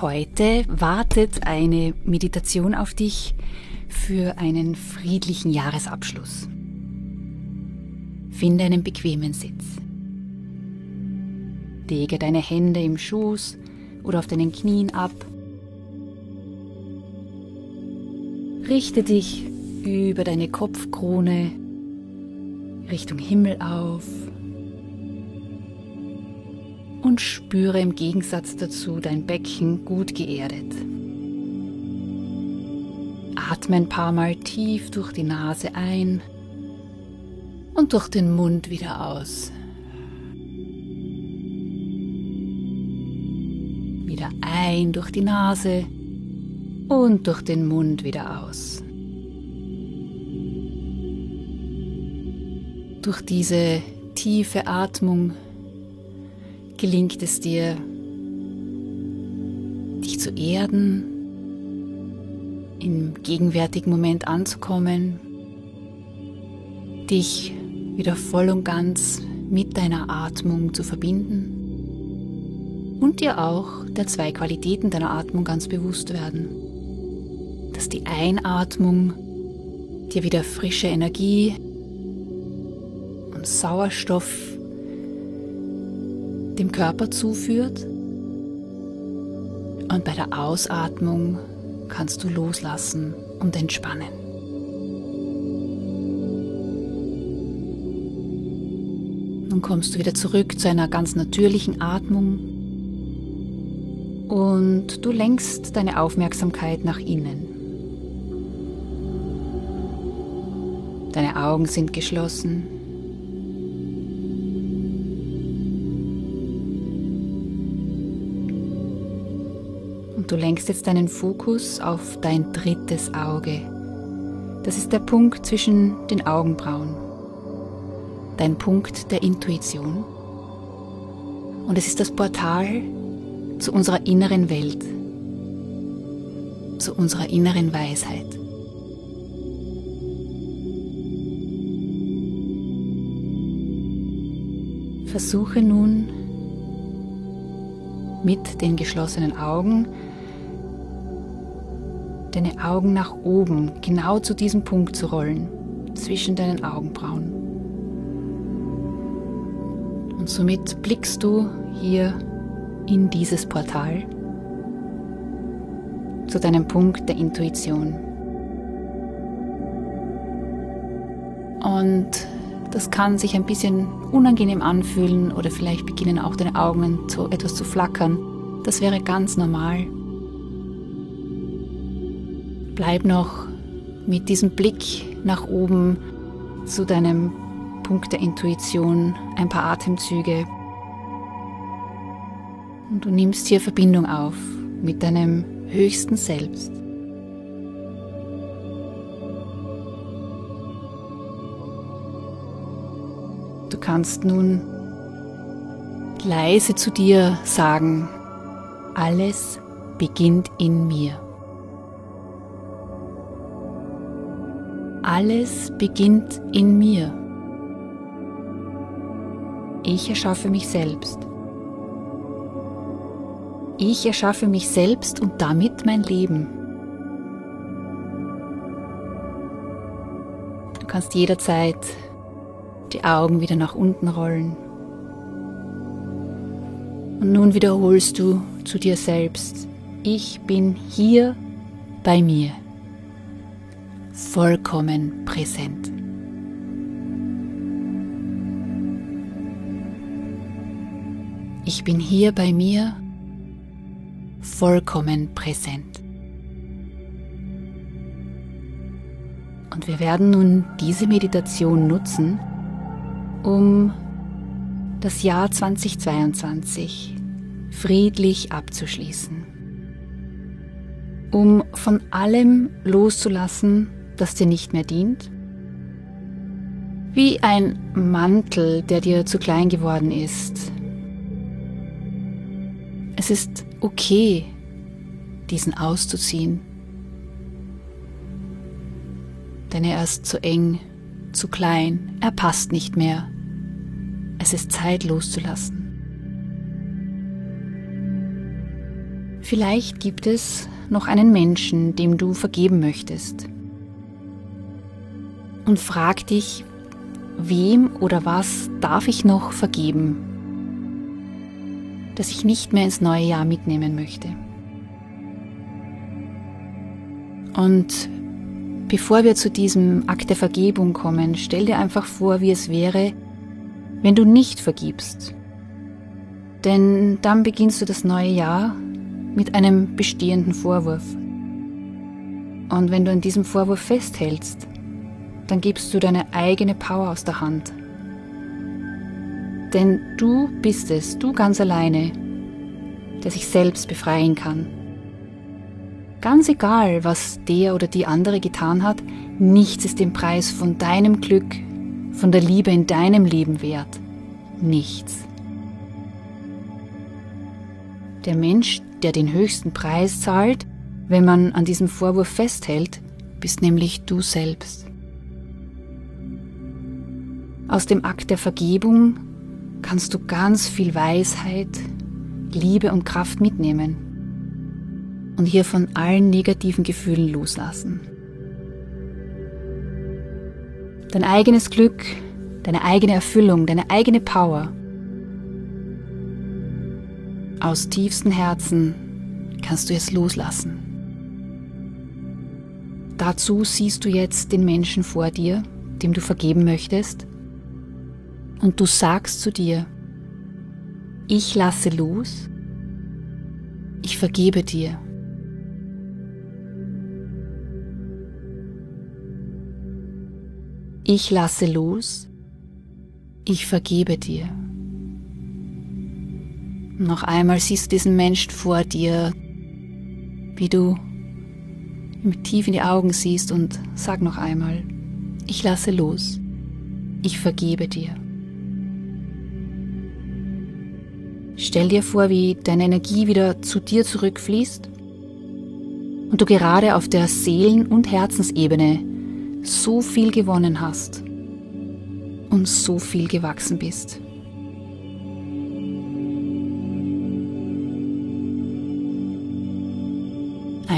Heute wartet eine Meditation auf dich für einen friedlichen Jahresabschluss. Finde einen bequemen Sitz. Lege deine Hände im Schoß oder auf deinen Knien ab. Richte dich über deine Kopfkrone Richtung Himmel auf und spüre im Gegensatz dazu dein Becken gut geerdet. Atme ein paar Mal tief durch die Nase ein und durch den Mund wieder aus. Wieder ein durch die Nase und durch den Mund wieder aus. Durch diese tiefe Atmung gelingt es dir, dich zu erden, im gegenwärtigen Moment anzukommen, dich wieder voll und ganz mit deiner Atmung zu verbinden und dir auch der zwei Qualitäten deiner Atmung ganz bewusst werden. Dass die Einatmung dir wieder frische Energie und Sauerstoff dem Körper zuführt. Und bei der Ausatmung kannst du loslassen und entspannen. Nun kommst du wieder zurück zu einer ganz natürlichen Atmung und du lenkst deine Aufmerksamkeit nach innen. Deine Augen sind geschlossen. Du lenkst jetzt deinen Fokus auf dein drittes Auge. Das ist der Punkt zwischen den Augenbrauen. Dein Punkt der Intuition. Und es ist das Portal zu unserer inneren Welt, zu unserer inneren Weisheit. Versuche nun mit den geschlossenen Augen deine Augen nach oben, genau zu diesem Punkt zu rollen, zwischen deinen Augenbrauen. Und somit blickst du hier in dieses Portal zu deinem Punkt der Intuition. Und das kann sich ein bisschen unangenehm anfühlen oder vielleicht beginnen auch deine Augen zu etwas zu flackern. Das wäre ganz normal. Bleib noch mit diesem Blick nach oben zu deinem Punkt der Intuition ein paar Atemzüge. Und du nimmst hier Verbindung auf mit deinem höchsten Selbst. Du kannst nun leise zu dir sagen, alles beginnt in mir. Alles beginnt in mir. Ich erschaffe mich selbst. Ich erschaffe mich selbst und damit mein Leben. Du kannst jederzeit die Augen wieder nach unten rollen. Und nun wiederholst du zu dir selbst, ich bin hier bei mir. Vollkommen präsent. Ich bin hier bei mir vollkommen präsent. Und wir werden nun diese Meditation nutzen, um das Jahr 2022 friedlich abzuschließen. Um von allem loszulassen, das dir nicht mehr dient. Wie ein Mantel, der dir zu klein geworden ist. Es ist okay, diesen auszuziehen. Denn er ist zu eng, zu klein, er passt nicht mehr. Es ist Zeit loszulassen. Vielleicht gibt es noch einen Menschen, dem du vergeben möchtest. Und frag dich, wem oder was darf ich noch vergeben, das ich nicht mehr ins neue Jahr mitnehmen möchte. Und bevor wir zu diesem Akt der Vergebung kommen, stell dir einfach vor, wie es wäre, wenn du nicht vergibst. Denn dann beginnst du das neue Jahr mit einem bestehenden Vorwurf. Und wenn du an diesem Vorwurf festhältst, dann gibst du deine eigene Power aus der Hand. Denn du bist es, du ganz alleine, der sich selbst befreien kann. Ganz egal, was der oder die andere getan hat, nichts ist den Preis von deinem Glück, von der Liebe in deinem Leben wert. Nichts. Der Mensch, der den höchsten Preis zahlt, wenn man an diesem Vorwurf festhält, bist nämlich du selbst. Aus dem Akt der Vergebung kannst du ganz viel Weisheit, Liebe und Kraft mitnehmen und hier von allen negativen Gefühlen loslassen. Dein eigenes Glück, deine eigene Erfüllung, deine eigene Power aus tiefstem Herzen kannst du es loslassen. Dazu siehst du jetzt den Menschen vor dir, dem du vergeben möchtest, und du sagst zu dir, ich lasse los, ich vergebe dir. Ich lasse los, ich vergebe dir. Noch einmal siehst du diesen Menschen vor dir, wie du ihm tief in die Augen siehst und sag noch einmal, ich lasse los, ich vergebe dir. Stell dir vor, wie deine Energie wieder zu dir zurückfließt und du gerade auf der Seelen- und Herzensebene so viel gewonnen hast und so viel gewachsen bist.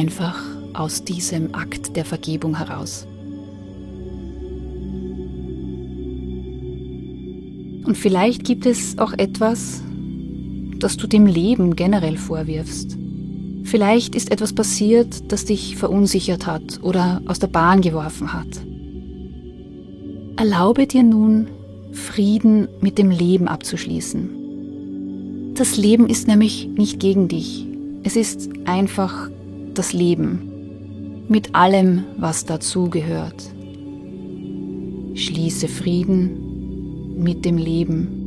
einfach aus diesem Akt der Vergebung heraus. Und vielleicht gibt es auch etwas, das du dem Leben generell vorwirfst. Vielleicht ist etwas passiert, das dich verunsichert hat oder aus der Bahn geworfen hat. Erlaube dir nun, Frieden mit dem Leben abzuschließen. Das Leben ist nämlich nicht gegen dich. Es ist einfach das Leben mit allem, was dazugehört. Schließe Frieden mit dem Leben.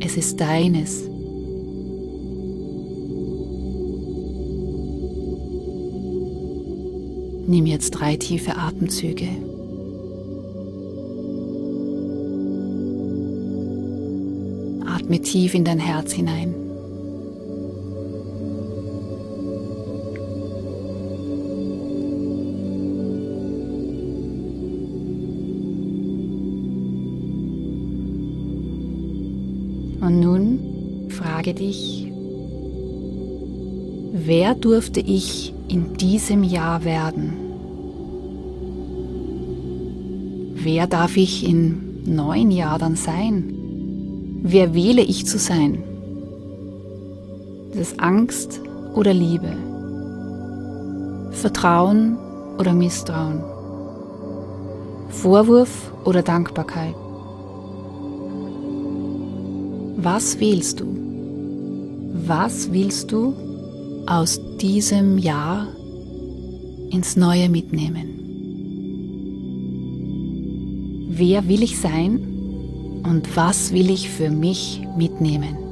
Es ist deines. Nimm jetzt drei tiefe Atemzüge. Atme tief in dein Herz hinein. Frage dich, wer durfte ich in diesem Jahr werden? Wer darf ich im neuen Jahr dann sein? Wer wähle ich zu sein? Ist es Angst oder Liebe? Vertrauen oder Misstrauen? Vorwurf oder Dankbarkeit? Was wählst du? Was willst du aus diesem Jahr ins Neue mitnehmen? Wer will ich sein und was will ich für mich mitnehmen?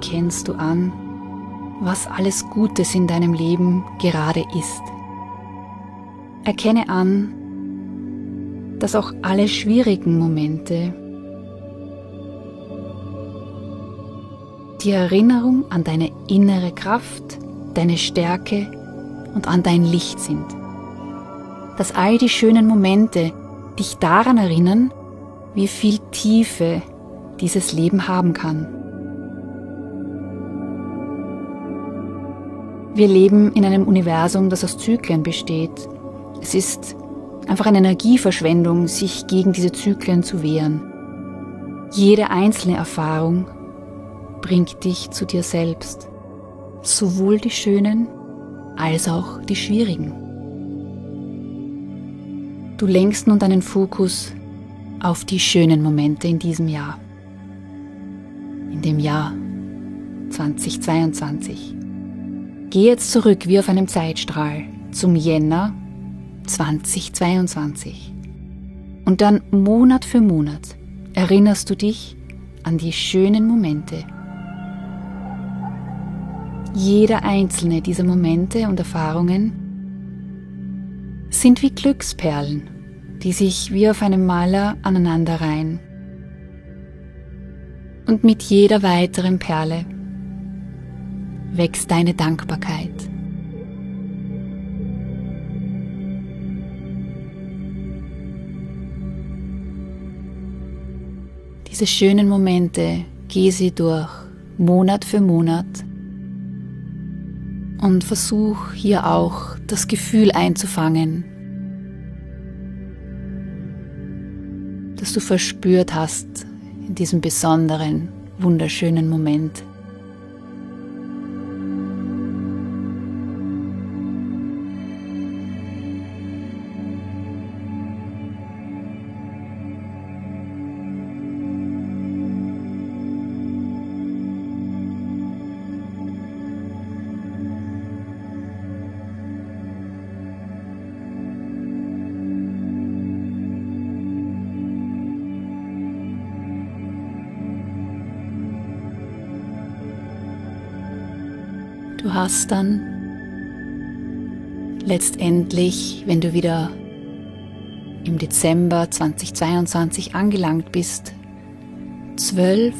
Erkennst du an, was alles Gutes in deinem Leben gerade ist. Erkenne an, dass auch alle schwierigen Momente die Erinnerung an deine innere Kraft, deine Stärke und an dein Licht sind. Dass all die schönen Momente dich daran erinnern, wie viel Tiefe dieses Leben haben kann. Wir leben in einem Universum, das aus Zyklen besteht. Es ist einfach eine Energieverschwendung, sich gegen diese Zyklen zu wehren. Jede einzelne Erfahrung bringt dich zu dir selbst, sowohl die schönen als auch die schwierigen. Du lenkst nun deinen Fokus auf die schönen Momente in diesem Jahr in dem Jahr 2022. Geh jetzt zurück wie auf einem Zeitstrahl zum Jänner 2022. Und dann Monat für Monat erinnerst du dich an die schönen Momente. Jeder einzelne dieser Momente und Erfahrungen sind wie Glücksperlen, die sich wie auf einem Maler aneinanderreihen und mit jeder weiteren Perle wächst deine Dankbarkeit. Diese schönen Momente, geh sie durch, Monat für Monat und versuch hier auch das Gefühl einzufangen, das du verspürt hast, in diesem besonderen, wunderschönen Moment. Du hast dann letztendlich, wenn du wieder im Dezember 2022 angelangt bist, zwölf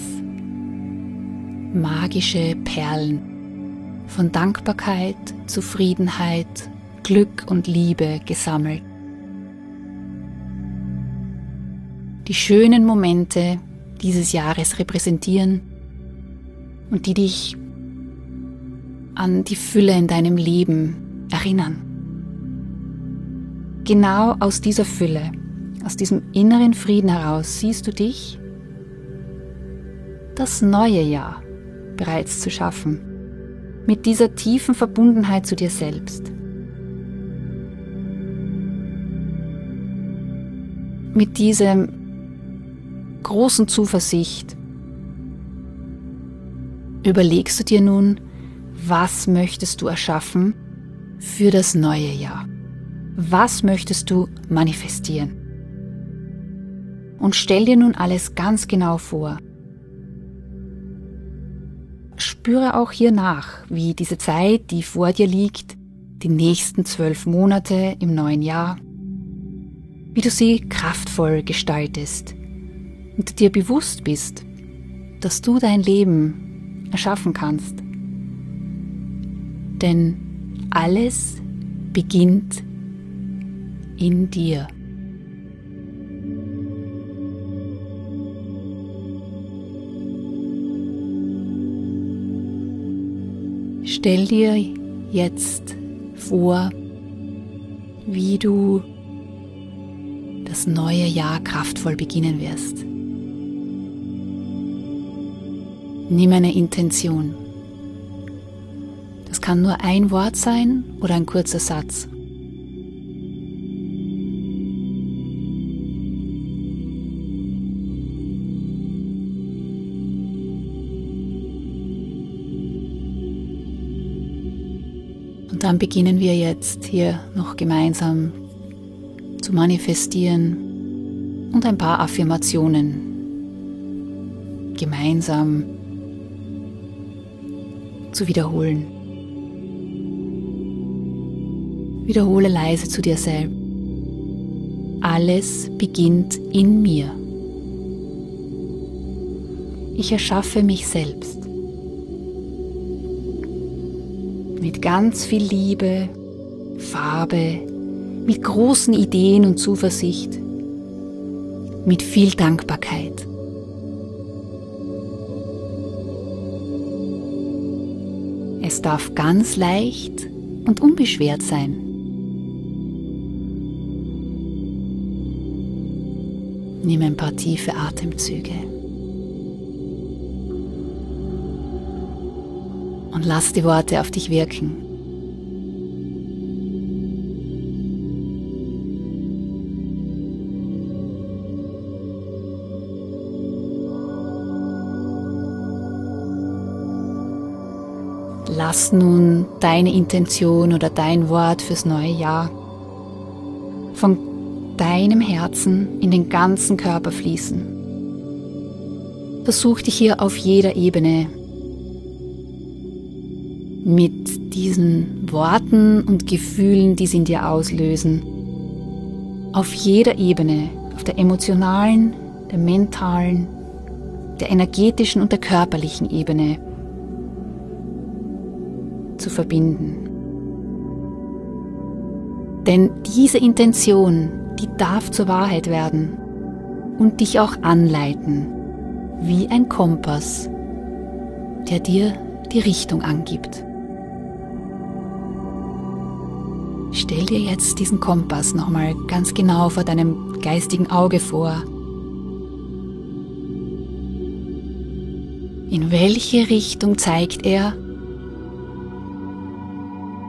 magische Perlen von Dankbarkeit, Zufriedenheit, Glück und Liebe gesammelt. Die schönen Momente dieses Jahres repräsentieren und die dich an die Fülle in deinem Leben erinnern. Genau aus dieser Fülle, aus diesem inneren Frieden heraus siehst du dich, das neue Jahr bereits zu schaffen, mit dieser tiefen Verbundenheit zu dir selbst. Mit diesem großen Zuversicht überlegst du dir nun, was möchtest du erschaffen für das neue Jahr? Was möchtest du manifestieren? Und stell dir nun alles ganz genau vor. Spüre auch hier nach, wie diese Zeit, die vor dir liegt, die nächsten zwölf Monate im neuen Jahr, wie du sie kraftvoll gestaltest und dir bewusst bist, dass du dein Leben erschaffen kannst. Denn alles beginnt in dir. Stell dir jetzt vor, wie du das neue Jahr kraftvoll beginnen wirst. Nimm eine Intention. Kann nur ein Wort sein oder ein kurzer Satz. Und dann beginnen wir jetzt hier noch gemeinsam zu manifestieren und ein paar Affirmationen gemeinsam zu wiederholen. Wiederhole leise zu dir selbst. Alles beginnt in mir. Ich erschaffe mich selbst. Mit ganz viel Liebe, Farbe, mit großen Ideen und Zuversicht, mit viel Dankbarkeit. Es darf ganz leicht und unbeschwert sein. Nimm ein paar tiefe Atemzüge. Und lass die Worte auf dich wirken. Lass nun deine Intention oder dein Wort fürs neue Jahr von deinem Herzen in den ganzen Körper fließen. Versuch dich hier auf jeder Ebene mit diesen Worten und Gefühlen, die sie in dir auslösen, auf jeder Ebene, auf der emotionalen, der mentalen, der energetischen und der körperlichen Ebene zu verbinden. Denn diese Intention, die darf zur Wahrheit werden und dich auch anleiten, wie ein Kompass, der dir die Richtung angibt. Stell dir jetzt diesen Kompass nochmal ganz genau vor deinem geistigen Auge vor. In welche Richtung zeigt er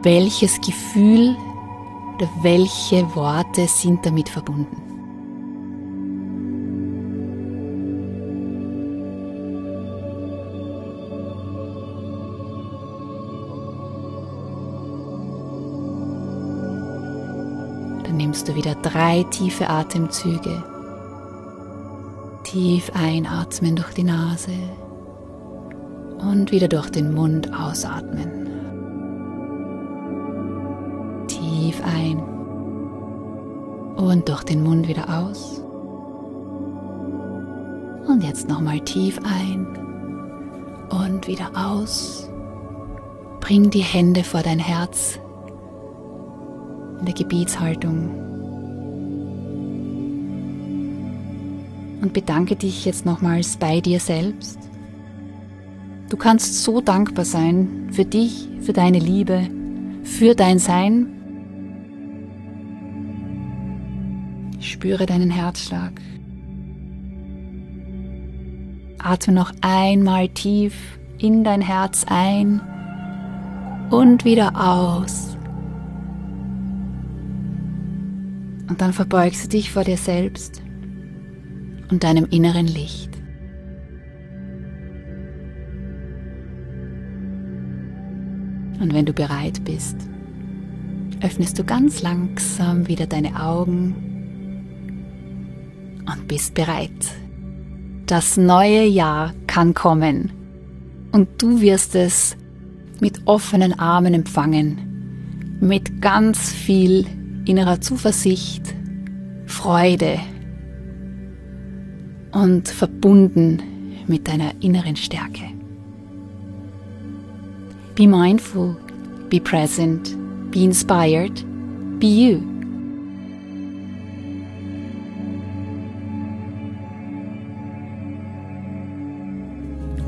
welches Gefühl welche Worte sind damit verbunden? Dann nimmst du wieder drei tiefe Atemzüge. Tief einatmen durch die Nase und wieder durch den Mund ausatmen. Ein und durch den Mund wieder aus. Und jetzt nochmal tief ein und wieder aus. Bring die Hände vor dein Herz in der Gebietshaltung. Und bedanke dich jetzt nochmals bei dir selbst. Du kannst so dankbar sein für dich, für deine Liebe, für dein Sein Spüre deinen Herzschlag. Atme noch einmal tief in dein Herz ein und wieder aus. Und dann verbeugst du dich vor dir selbst und deinem inneren Licht. Und wenn du bereit bist, öffnest du ganz langsam wieder deine Augen und bist bereit. Das neue Jahr kann kommen und du wirst es mit offenen Armen empfangen, mit ganz viel innerer Zuversicht, Freude und verbunden mit deiner inneren Stärke. Be mindful, be present, be inspired, be you.